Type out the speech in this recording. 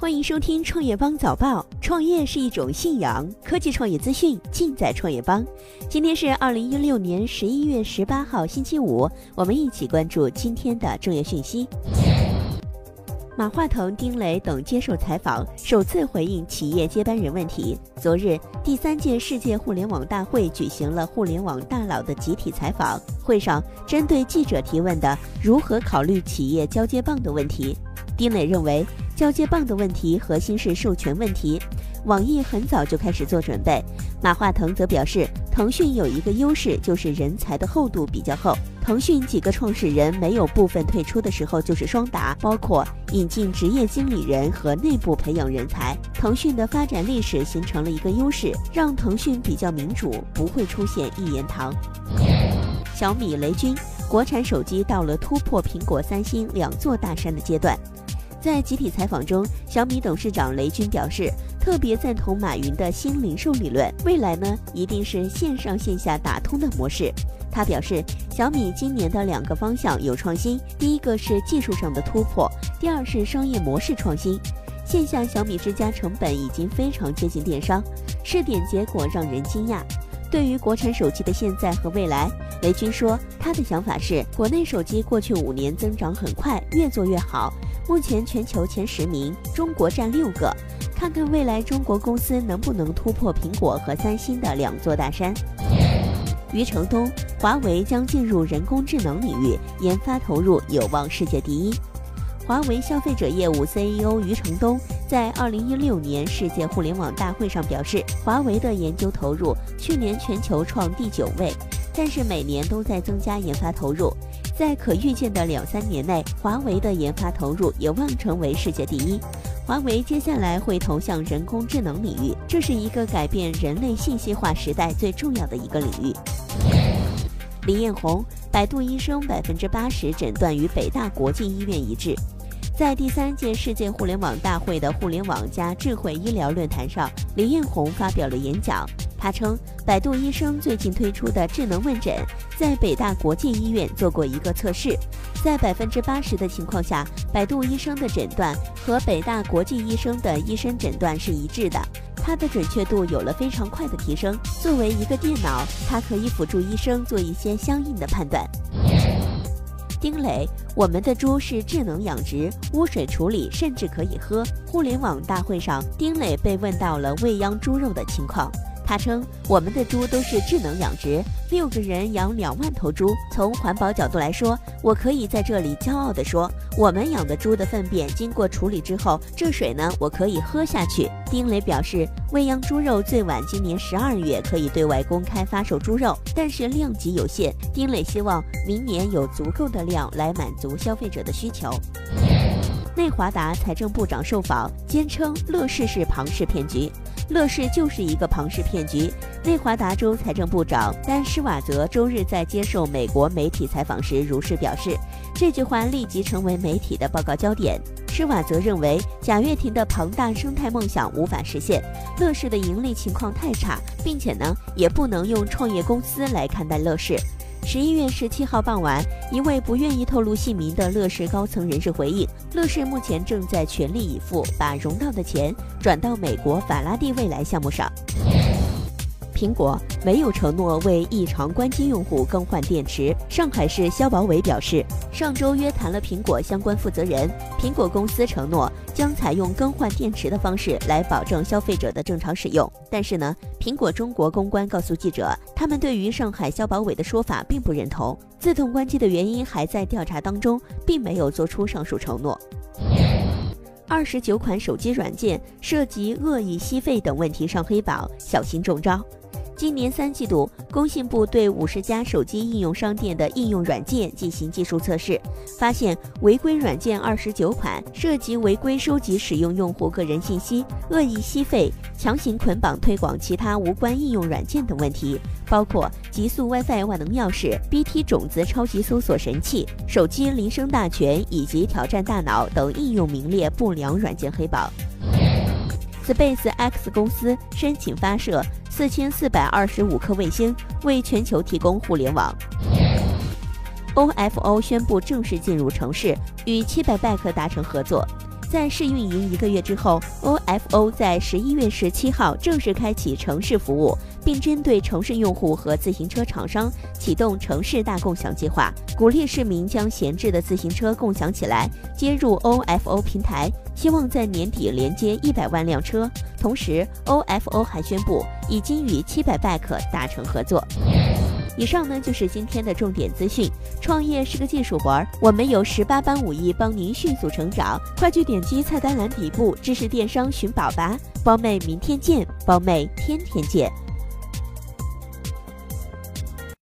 欢迎收听创业邦早报。创业是一种信仰，科技创业资讯尽在创业邦。今天是二零一六年十一月十八号，星期五。我们一起关注今天的重要讯息。马化腾、丁磊等接受采访，首次回应企业接班人问题。昨日，第三届世界互联网大会举行了互联网大佬的集体采访。会上，针对记者提问的如何考虑企业交接棒的问题。丁磊认为，交接棒的问题核心是授权问题。网易很早就开始做准备。马化腾则表示，腾讯有一个优势，就是人才的厚度比较厚。腾讯几个创始人没有部分退出的时候，就是双打，包括引进职业经理人和内部培养人才。腾讯的发展历史形成了一个优势，让腾讯比较民主，不会出现一言堂。小米、雷军，国产手机到了突破苹果、三星两座大山的阶段。在集体采访中，小米董事长雷军表示，特别赞同马云的新零售理论，未来呢一定是线上线下打通的模式。他表示，小米今年的两个方向有创新，第一个是技术上的突破，第二是商业模式创新。线下小米之家成本已经非常接近电商，试点结果让人惊讶。对于国产手机的现在和未来，雷军说，他的想法是，国内手机过去五年增长很快，越做越好。目前全球前十名，中国占六个。看看未来中国公司能不能突破苹果和三星的两座大山。余承东，华为将进入人工智能领域，研发投入有望世界第一。华为消费者业务 CEO 余承东在二零一六年世界互联网大会上表示，华为的研究投入去年全球创第九位，但是每年都在增加研发投入。在可预见的两三年内，华为的研发投入有望成为世界第一。华为接下来会投向人工智能领域，这是一个改变人类信息化时代最重要的一个领域。李彦宏，百度医生百分之八十诊断与北大国际医院一致。在第三届世界互联网大会的互联网加智慧医疗论坛上，李彦宏发表了演讲。他称，百度医生最近推出的智能问诊，在北大国际医院做过一个测试，在百分之八十的情况下，百度医生的诊断和北大国际医生的医生诊断是一致的，它的准确度有了非常快的提升。作为一个电脑，它可以辅助医生做一些相应的判断。丁磊，我们的猪是智能养殖，污水处理，甚至可以喝。互联网大会上，丁磊被问到了喂养猪肉的情况。他称，我们的猪都是智能养殖，六个人养两万头猪。从环保角度来说，我可以在这里骄傲地说，我们养的猪的粪便经过处理之后，这水呢，我可以喝下去。丁磊表示，喂养猪肉最晚今年十二月可以对外公开发售猪肉，但是量级有限。丁磊希望明年有足够的量来满足消费者的需求。内华达财政部长受访，坚称乐视是庞氏骗局。乐视就是一个庞氏骗局。内华达州财政部长丹施瓦泽周日在接受美国媒体采访时如是表示，这句话立即成为媒体的报告焦点。施瓦泽认为，贾跃亭的庞大生态梦想无法实现，乐视的盈利情况太差，并且呢，也不能用创业公司来看待乐视。十一月十七号傍晚，一位不愿意透露姓名的乐视高层人士回应，乐视目前正在全力以赴把融到的钱转到美国法拉第未来项目上。苹果没有承诺为异常关机用户更换电池。上海市消保委表示，上周约谈了苹果相关负责人，苹果公司承诺将采用更换电池的方式来保证消费者的正常使用。但是呢，苹果中国公关告诉记者，他们对于上海消保委的说法并不认同，自动关机的原因还在调查当中，并没有做出上述承诺。二十九款手机软件涉及恶意吸费等问题上黑榜，小心中招。今年三季度，工信部对五十家手机应用商店的应用软件进行技术测试，发现违规软件二十九款，涉及违规收集使用用户个人信息、恶意吸费、强行捆绑推广其他无关应用软件等问题，包括极速 WiFi 万能钥匙、BT 种子超级搜索神器、手机铃声大全以及挑战大脑等应用名列不良软件黑榜。Space X 公司申请发射。四千四百二十五颗卫星为全球提供互联网。OFO 宣布正式进入城市，与七百 b 克达成合作。在试运营一个月之后，OFO 在十一月十七号正式开启城市服务，并针对城市用户和自行车厂商启动城市大共享计划，鼓励市民将闲置的自行车共享起来，接入 OFO 平台，希望在年底连接一百万辆车。同时，OFO 还宣布已经与七百 bike 达成合作。以上呢就是今天的重点资讯。创业是个技术活儿，我们有十八般武艺帮您迅速成长。快去点击菜单栏底部知识电商寻宝吧，包妹明天见，包妹天天见。